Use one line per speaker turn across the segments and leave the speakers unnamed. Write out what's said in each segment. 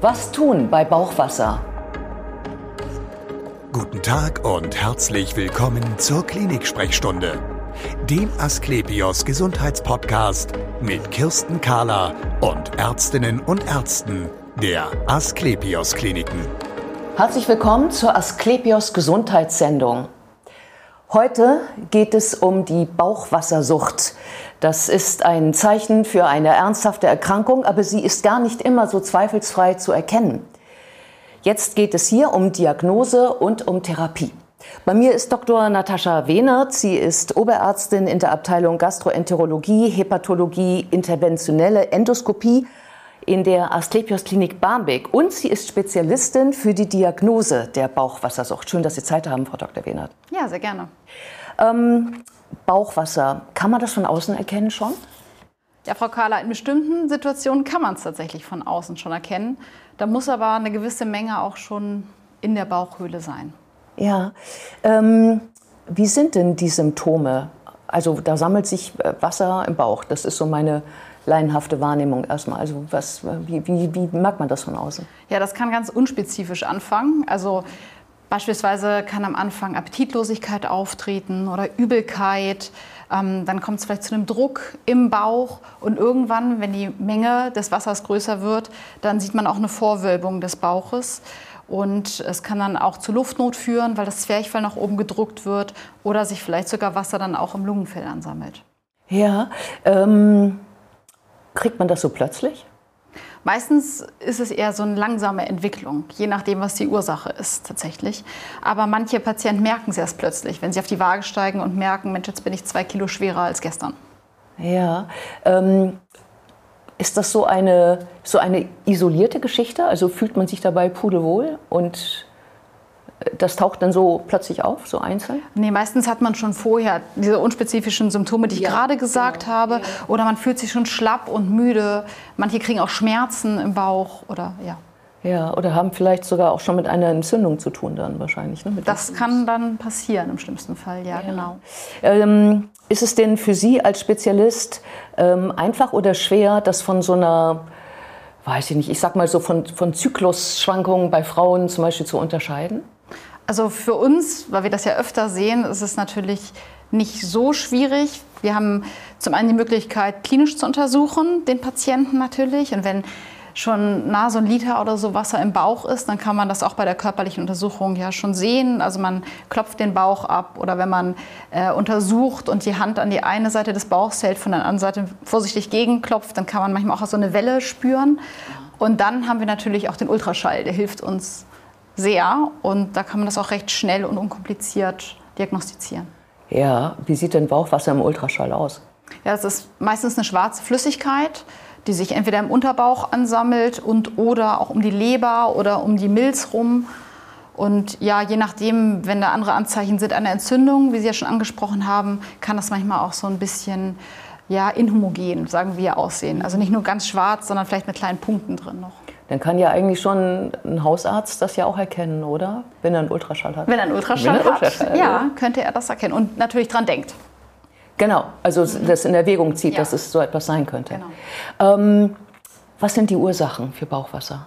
Was tun bei Bauchwasser?
Guten Tag und herzlich willkommen zur Klinik-Sprechstunde, dem Asklepios Gesundheitspodcast mit Kirsten Kahler und Ärztinnen und Ärzten der Asklepios Kliniken.
Herzlich willkommen zur Asklepios Gesundheitssendung. Heute geht es um die Bauchwassersucht. Das ist ein Zeichen für eine ernsthafte Erkrankung, aber sie ist gar nicht immer so zweifelsfrei zu erkennen. Jetzt geht es hier um Diagnose und um Therapie. Bei mir ist Dr. Natascha Wehnert. Sie ist Oberärztin in der Abteilung Gastroenterologie, Hepatologie, interventionelle Endoskopie in der Asklepios Klinik Barmbek und sie ist Spezialistin für die Diagnose der Bauchwassersucht. Schön, dass Sie Zeit haben, Frau Dr. Wehnert.
Ja, sehr gerne.
Ähm, Bauchwasser, kann man das von außen erkennen schon?
Ja, Frau Kahler, in bestimmten Situationen kann man es tatsächlich von außen schon erkennen. Da muss aber eine gewisse Menge auch schon in der Bauchhöhle sein.
Ja. Ähm, wie sind denn die Symptome? Also da sammelt sich äh, Wasser im Bauch. Das ist so meine laienhafte Wahrnehmung erstmal. Also was, wie, wie, wie merkt man das von außen?
Ja, das kann ganz unspezifisch anfangen. Also beispielsweise kann am Anfang Appetitlosigkeit auftreten oder Übelkeit. Ähm, dann kommt es vielleicht zu einem Druck im Bauch und irgendwann, wenn die Menge des Wassers größer wird, dann sieht man auch eine Vorwölbung des Bauches. Und es kann dann auch zu Luftnot führen, weil das Zwerchfell nach oben gedruckt wird oder sich vielleicht sogar Wasser dann auch im Lungenfell ansammelt.
Ja, ähm, Kriegt man das so plötzlich?
Meistens ist es eher so eine langsame Entwicklung, je nachdem, was die Ursache ist tatsächlich. Aber manche Patienten merken es erst plötzlich, wenn sie auf die Waage steigen und merken, Mensch, jetzt bin ich zwei Kilo schwerer als gestern.
Ja. Ähm, ist das so eine, so eine isolierte Geschichte? Also fühlt man sich dabei pudelwohl und das taucht dann so plötzlich auf, so einzeln?
Nee, meistens hat man schon vorher diese unspezifischen Symptome, die ich ja, gerade gesagt genau. habe. Oder man fühlt sich schon schlapp und müde. Manche kriegen auch Schmerzen im Bauch oder ja.
Ja, oder haben vielleicht sogar auch schon mit einer Entzündung zu tun dann wahrscheinlich. Ne?
das kann dann passieren im schlimmsten Fall, ja, ja. genau.
Ähm, ist es denn für Sie als Spezialist ähm, einfach oder schwer, das von so einer weiß ich nicht, ich sag mal so von, von Zyklusschwankungen bei Frauen zum Beispiel zu unterscheiden?
Also für uns, weil wir das ja öfter sehen, ist es natürlich nicht so schwierig. Wir haben zum einen die Möglichkeit, klinisch zu untersuchen, den Patienten natürlich. Und wenn schon nah so ein Liter oder so Wasser im Bauch ist, dann kann man das auch bei der körperlichen Untersuchung ja schon sehen. Also man klopft den Bauch ab oder wenn man äh, untersucht und die Hand an die eine Seite des Bauchs hält, von der anderen Seite vorsichtig gegenklopft, dann kann man manchmal auch so eine Welle spüren. Und dann haben wir natürlich auch den Ultraschall, der hilft uns sehr und da kann man das auch recht schnell und unkompliziert diagnostizieren.
Ja, wie sieht denn Bauchwasser im Ultraschall aus?
Ja, es ist meistens eine schwarze Flüssigkeit, die sich entweder im Unterbauch ansammelt und oder auch um die Leber oder um die Milz rum. Und ja, je nachdem, wenn da andere Anzeichen sind einer Entzündung, wie Sie ja schon angesprochen haben, kann das manchmal auch so ein bisschen ja, inhomogen, sagen wir, aussehen. Also nicht nur ganz schwarz, sondern vielleicht mit kleinen Punkten drin noch.
Dann kann ja eigentlich schon ein Hausarzt das ja auch erkennen, oder? Wenn er einen Ultraschall hat.
Wenn er einen Ultraschall, er Ultraschall hat, ja, könnte er das erkennen und natürlich dran denkt.
Genau, also das in Erwägung zieht, ja. dass es so etwas sein könnte. Genau. Ähm, was sind die Ursachen für Bauchwasser?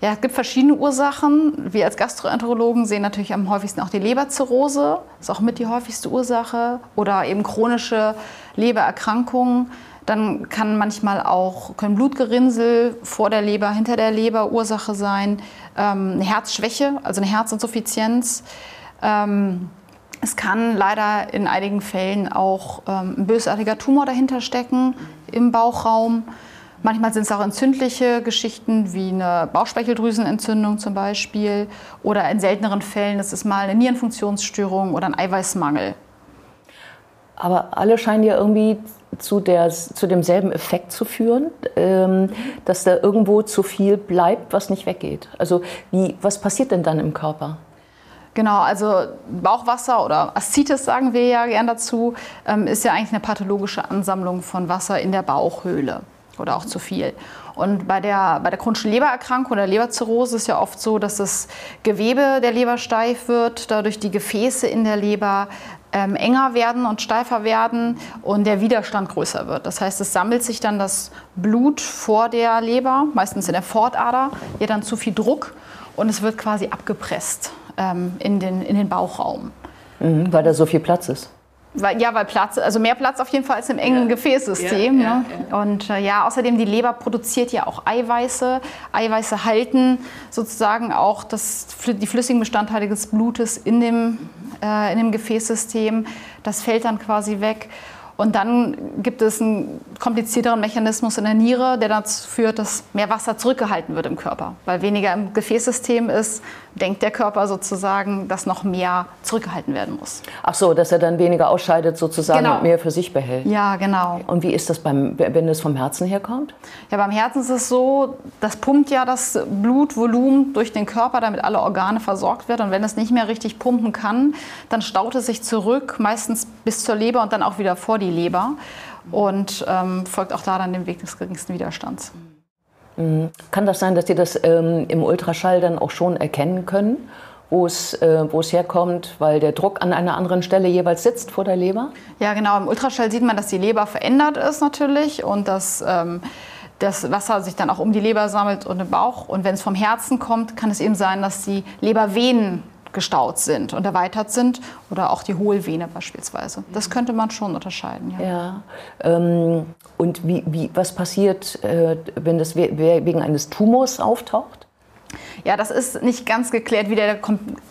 Ja, es gibt verschiedene Ursachen. Wir als Gastroenterologen sehen natürlich am häufigsten auch die Leberzirrhose, ist auch mit die häufigste Ursache, oder eben chronische Lebererkrankungen. Dann kann manchmal auch können Blutgerinnsel vor der Leber, hinter der Leber Ursache sein, ähm, eine Herzschwäche, also eine Herzinsuffizienz. Ähm, es kann leider in einigen Fällen auch ähm, ein bösartiger Tumor dahinter stecken im Bauchraum. Manchmal sind es auch entzündliche Geschichten wie eine Bauchspeicheldrüsenentzündung zum Beispiel. Oder in selteneren Fällen ist es mal eine Nierenfunktionsstörung oder ein Eiweißmangel.
Aber alle scheinen ja irgendwie zu, der, zu demselben Effekt zu führen, ähm, dass da irgendwo zu viel bleibt, was nicht weggeht. Also wie, was passiert denn dann im Körper?
Genau, also Bauchwasser oder Aszites sagen wir ja gern dazu, ähm, ist ja eigentlich eine pathologische Ansammlung von Wasser in der Bauchhöhle oder auch zu viel. Und bei der, bei der chronischen Lebererkrankung oder Leberzirrhose ist ja oft so, dass das Gewebe der Leber steif wird, dadurch die Gefäße in der Leber ähm, enger werden und steifer werden und der Widerstand größer wird. Das heißt, es sammelt sich dann das Blut vor der Leber, meistens in der Fortader, hier dann zu viel Druck und es wird quasi abgepresst ähm, in, den, in den Bauchraum.
Mhm, weil da so viel Platz ist.
Weil, ja, weil Platz, also mehr Platz auf jeden Fall als im engen ja. Gefäßsystem. Ja, ja, Und äh, ja, außerdem die Leber produziert ja auch Eiweiße. Eiweiße halten sozusagen auch das, die flüssigen Bestandteile des Blutes in dem, äh, in dem Gefäßsystem. Das fällt dann quasi weg. Und dann gibt es einen komplizierteren Mechanismus in der Niere, der dazu führt, dass mehr Wasser zurückgehalten wird im Körper. Weil weniger im Gefäßsystem ist, denkt der Körper sozusagen, dass noch mehr zurückgehalten werden muss.
Ach so, dass er dann weniger ausscheidet sozusagen genau. und mehr für sich behält.
Ja, genau.
Und wie ist das, beim, wenn es vom Herzen herkommt?
Ja, beim Herzen ist es so, das pumpt ja das Blutvolumen durch den Körper, damit alle Organe versorgt werden. Und wenn es nicht mehr richtig pumpen kann, dann staut es sich zurück, meistens bis zur Leber und dann auch wieder vor die die Leber und ähm, folgt auch da dann dem Weg des geringsten Widerstands.
Mhm. Kann das sein, dass Sie das ähm, im Ultraschall dann auch schon erkennen können, wo es, äh, herkommt, weil der Druck an einer anderen Stelle jeweils sitzt vor der Leber?
Ja, genau. Im Ultraschall sieht man, dass die Leber verändert ist natürlich und dass ähm, das Wasser sich dann auch um die Leber sammelt und im Bauch. Und wenn es vom Herzen kommt, kann es eben sein, dass die Lebervenen gestaut sind und erweitert sind oder auch die Hohlvene beispielsweise. Das könnte man schon unterscheiden.
Ja. ja ähm, und wie, wie, was passiert, äh, wenn das wegen eines Tumors auftaucht?
Ja, das ist nicht ganz geklärt, wie der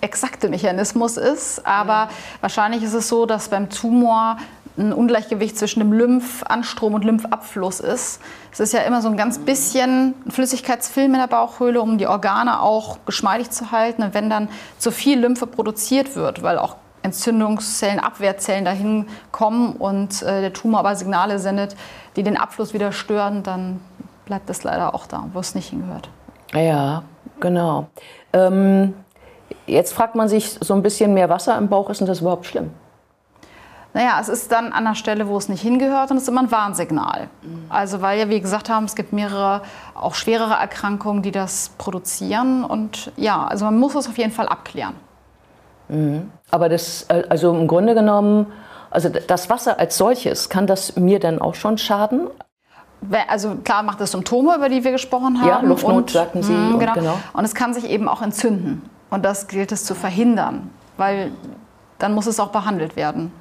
exakte Mechanismus ist, aber ja. wahrscheinlich ist es so, dass beim Tumor ein Ungleichgewicht zwischen dem Lymphanstrom und Lymphabfluss ist. Es ist ja immer so ein ganz bisschen Flüssigkeitsfilm in der Bauchhöhle, um die Organe auch geschmeidig zu halten. Und wenn dann zu viel Lymphe produziert wird, weil auch Entzündungszellen, Abwehrzellen dahin kommen und äh, der Tumor aber Signale sendet, die den Abfluss wieder stören, dann bleibt das leider auch da, wo es nicht hingehört.
Ja, genau. Ähm, jetzt fragt man sich so ein bisschen mehr Wasser im Bauch, ist denn das überhaupt schlimm?
Naja, es ist dann an der Stelle, wo es nicht hingehört und es ist immer ein Warnsignal. Mhm. Also weil ja, wie gesagt haben, es gibt mehrere, auch schwerere Erkrankungen, die das produzieren. Und ja, also man muss es auf jeden Fall abklären.
Mhm. Aber das, äh, also im Grunde genommen, also das Wasser als solches, kann das mir dann auch schon schaden?
Also klar macht es Symptome, über die wir gesprochen haben.
Ja, Luftnot und, sagten Sie.
Mh, genau. Und, genau. und es kann sich eben auch entzünden. Und das gilt es zu verhindern, weil dann muss es auch behandelt werden.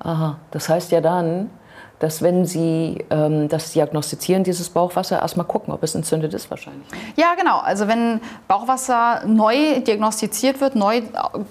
Aha, das heißt ja dann, dass wenn Sie ähm, das diagnostizieren, dieses Bauchwasser, erstmal gucken, ob es entzündet ist wahrscheinlich.
Ja, genau. Also wenn Bauchwasser neu diagnostiziert wird, neu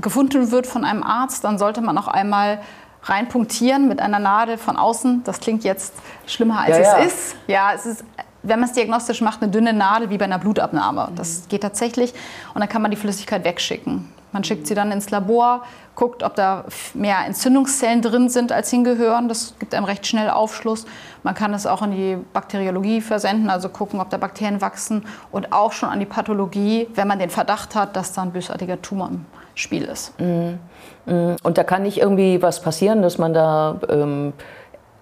gefunden wird von einem Arzt, dann sollte man auch einmal reinpunktieren mit einer Nadel von außen. Das klingt jetzt schlimmer, als ja, es ja. ist. Ja, es ist wenn man es diagnostisch macht, eine dünne Nadel wie bei einer Blutabnahme. Das geht tatsächlich. Und dann kann man die Flüssigkeit wegschicken. Man schickt sie dann ins Labor, guckt, ob da mehr Entzündungszellen drin sind, als hingehören. Das gibt einem recht schnell Aufschluss. Man kann es auch in die Bakteriologie versenden, also gucken, ob da Bakterien wachsen. Und auch schon an die Pathologie, wenn man den Verdacht hat, dass da ein bösartiger Tumor im Spiel ist. Mhm.
mhm. Und da kann nicht irgendwie was passieren, dass man da ähm,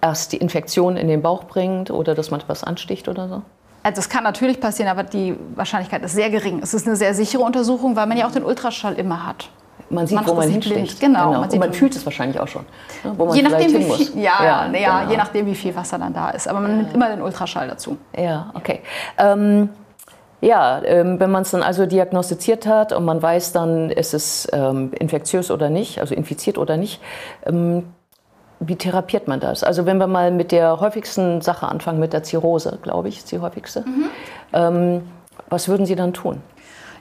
erst die Infektion in den Bauch bringt oder dass man etwas ansticht oder so?
Also das kann natürlich passieren, aber die Wahrscheinlichkeit ist sehr gering. Es ist eine sehr sichere Untersuchung, weil man ja auch den Ultraschall immer hat.
Man sieht, man wo man hinsticht.
Genau.
genau. Man, Und man fühlt es wahrscheinlich auch schon.
Ne, wo man je nachdem, wie viel, ja, ja, ja genau. je nachdem, wie viel Wasser dann da ist. Aber man nimmt immer den Ultraschall dazu.
Ja, okay. Ähm, ja, ähm, wenn man es dann also diagnostiziert hat und man weiß dann, ist es ähm, infektiös oder nicht, also infiziert oder nicht, ähm, wie therapiert man das? Also wenn wir mal mit der häufigsten Sache anfangen, mit der Zirrhose, glaube ich, ist die häufigste. Mhm. Ähm, was würden Sie dann tun?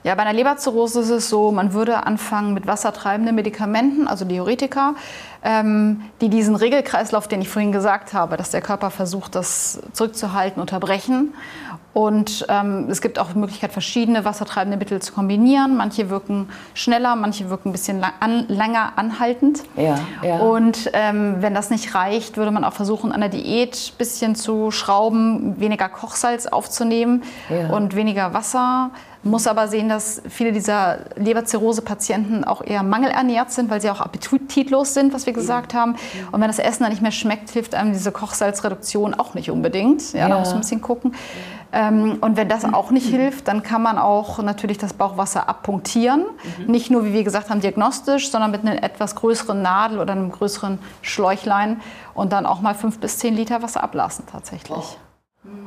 Ja, bei einer Leberzirrhose ist es so, man würde anfangen mit wassertreibenden Medikamenten, also Diuretika, ähm, die diesen Regelkreislauf, den ich vorhin gesagt habe, dass der Körper versucht, das zurückzuhalten, unterbrechen. Und ähm, es gibt auch die Möglichkeit, verschiedene wassertreibende Mittel zu kombinieren. Manche wirken schneller, manche wirken ein bisschen lang, an, länger anhaltend.
Ja, ja.
Und ähm, wenn das nicht reicht, würde man auch versuchen, an der Diät ein bisschen zu schrauben, weniger Kochsalz aufzunehmen ja. und weniger Wasser muss aber sehen, dass viele dieser Leberzirrhose-Patienten auch eher mangelernährt sind, weil sie auch appetitlos sind, was wir gesagt haben. Und wenn das Essen dann nicht mehr schmeckt, hilft einem diese Kochsalzreduktion auch nicht unbedingt. Ja, ja. da muss man ein bisschen gucken. Ähm, und wenn das auch nicht hilft, dann kann man auch natürlich das Bauchwasser abpunktieren. Mhm. Nicht nur, wie wir gesagt haben, diagnostisch, sondern mit einer etwas größeren Nadel oder einem größeren Schläuchlein und dann auch mal fünf bis zehn Liter Wasser ablassen tatsächlich. Oh.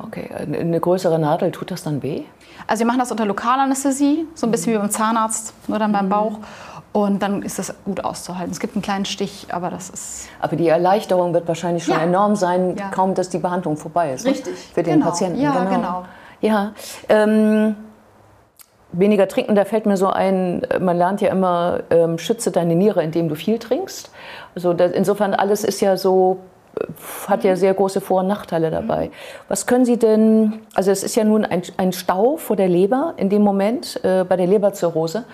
Okay, eine größere Nadel, tut das dann weh?
Also wir machen das unter Lokalanästhesie, so ein bisschen wie beim Zahnarzt, nur dann beim mhm. Bauch. Und dann ist das gut auszuhalten. Es gibt einen kleinen Stich, aber das ist.
Aber die Erleichterung wird wahrscheinlich schon ja. enorm sein, ja. kaum dass die Behandlung vorbei ist.
Richtig. Ne?
Für den
genau.
Patienten.
Ja, genau. genau.
Ja. Ähm, weniger trinken, da fällt mir so ein, man lernt ja immer, ähm, schütze deine Niere, indem du viel trinkst. Also das, insofern alles ist ja so hat ja sehr große Vor- und Nachteile dabei. Was können Sie denn, also es ist ja nun ein, ein Stau vor der Leber in dem Moment äh, bei der Leberzirrhose.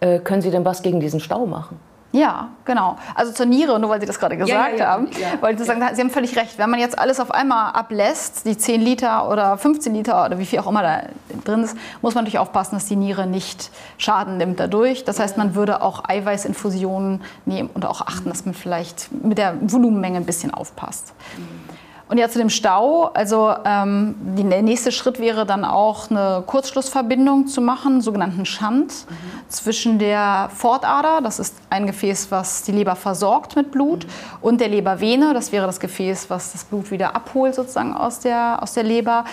Äh, können Sie denn was gegen diesen Stau machen?
Ja, genau. Also zur Niere, nur weil Sie das gerade gesagt ja, ja, haben, ja, wollte ich sagen, Sie haben völlig recht. Wenn man jetzt alles auf einmal ablässt, die 10 Liter oder 15 Liter oder wie viel auch immer da drin ist, muss man natürlich aufpassen, dass die Niere nicht Schaden nimmt dadurch. Das heißt, man würde auch Eiweißinfusionen nehmen und auch achten, dass man vielleicht mit der Volumenmenge ein bisschen aufpasst. Mhm. Und ja, zu dem Stau, also ähm, der nächste Schritt wäre dann auch eine Kurzschlussverbindung zu machen, sogenannten Schand, mhm. zwischen der Fortader, das ist ein Gefäß, was die Leber versorgt mit Blut, mhm. und der Lebervene, das wäre das Gefäß, was das Blut wieder abholt sozusagen aus der, aus der Leber.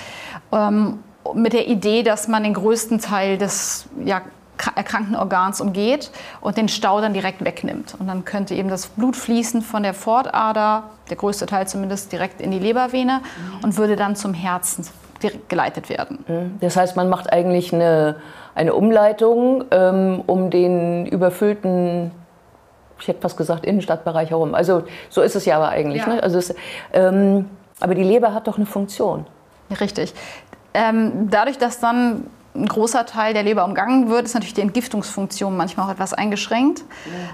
Ähm, mit der Idee, dass man den größten Teil des ja, erkrankten Organs umgeht und den Stau dann direkt wegnimmt. Und dann könnte eben das Blut fließen von der Fortader, der größte Teil zumindest, direkt in die Lebervene mhm. und würde dann zum Herzen geleitet werden.
Mhm. Das heißt, man macht eigentlich eine, eine Umleitung ähm, um den überfüllten ich hätte fast gesagt, Innenstadtbereich herum. Also so ist es ja aber eigentlich. Ja. Ne? Also es, ähm, aber die Leber hat doch eine Funktion.
Richtig. Ähm, dadurch, dass dann ein großer Teil der Leber umgangen wird, ist natürlich die Entgiftungsfunktion manchmal auch etwas eingeschränkt.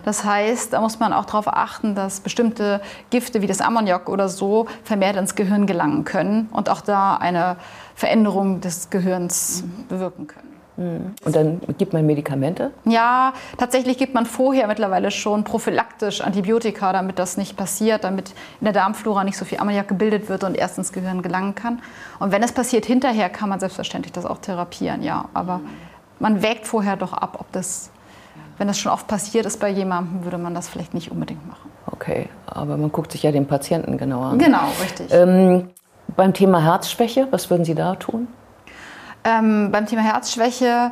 Das heißt, da muss man auch darauf achten, dass bestimmte Gifte wie das Ammoniak oder so vermehrt ins Gehirn gelangen können und auch da eine Veränderung des Gehirns bewirken können.
Und dann gibt man Medikamente?
Ja, tatsächlich gibt man vorher mittlerweile schon prophylaktisch Antibiotika, damit das nicht passiert, damit in der Darmflora nicht so viel Ammoniak gebildet wird und erst ins Gehirn gelangen kann. Und wenn es passiert hinterher, kann man selbstverständlich das auch therapieren, ja. Aber man wägt vorher doch ab, ob das, wenn das schon oft passiert ist bei jemandem, würde man das vielleicht nicht unbedingt machen.
Okay, aber man guckt sich ja den Patienten genauer an.
Genau, richtig.
Ähm, beim Thema Herzschwäche, was würden Sie da tun?
Ähm, beim Thema Herzschwäche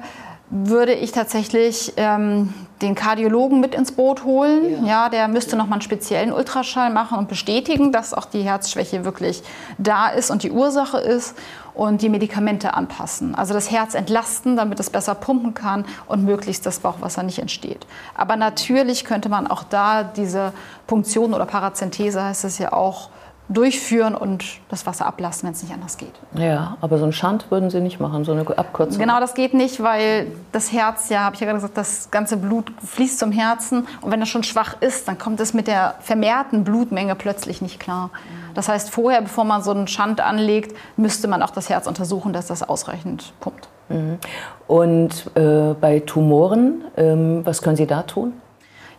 würde ich tatsächlich ähm, den Kardiologen mit ins Boot holen. Ja, ja der müsste noch mal einen speziellen Ultraschall machen und bestätigen, dass auch die Herzschwäche wirklich da ist und die Ursache ist und die Medikamente anpassen. Also das Herz entlasten, damit es besser pumpen kann und möglichst das Bauchwasser nicht entsteht. Aber natürlich könnte man auch da diese Punktion oder Parazenthese heißt es ja auch durchführen und das Wasser ablassen, wenn es nicht anders geht.
Ja, aber so einen Schand würden Sie nicht machen, so eine Abkürzung.
Genau, das geht nicht, weil das Herz, ja, habe ich ja gerade gesagt, das ganze Blut fließt zum Herzen und wenn es schon schwach ist, dann kommt es mit der vermehrten Blutmenge plötzlich nicht klar. Das heißt, vorher, bevor man so einen Schand anlegt, müsste man auch das Herz untersuchen, dass das ausreichend pumpt.
Mhm. Und äh, bei Tumoren, ähm, was können Sie da tun?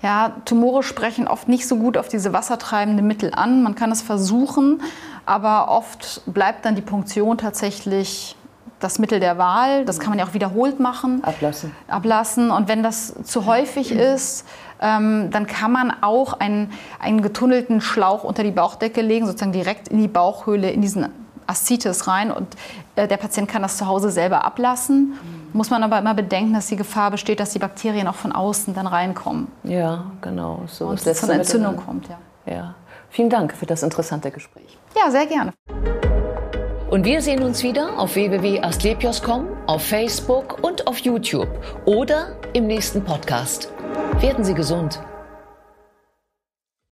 Ja, Tumore sprechen oft nicht so gut auf diese wassertreibende Mittel an. Man kann es versuchen, aber oft bleibt dann die Punktion tatsächlich das Mittel der Wahl. Das kann man ja auch wiederholt machen.
Ablassen.
Ablassen. Und wenn das zu häufig ist, ähm, dann kann man auch einen, einen getunnelten Schlauch unter die Bauchdecke legen, sozusagen direkt in die Bauchhöhle, in diesen Aszites rein. Und äh, der Patient kann das zu Hause selber ablassen. Muss man aber immer bedenken, dass die Gefahr besteht, dass die Bakterien auch von außen dann reinkommen.
Ja, genau.
So und es zu einer Entzündung kommt, ja.
ja. Vielen Dank für das interessante Gespräch.
Ja, sehr gerne.
Und wir sehen uns wieder auf www.astlepios.com, auf Facebook und auf YouTube oder im nächsten Podcast. Werden Sie gesund.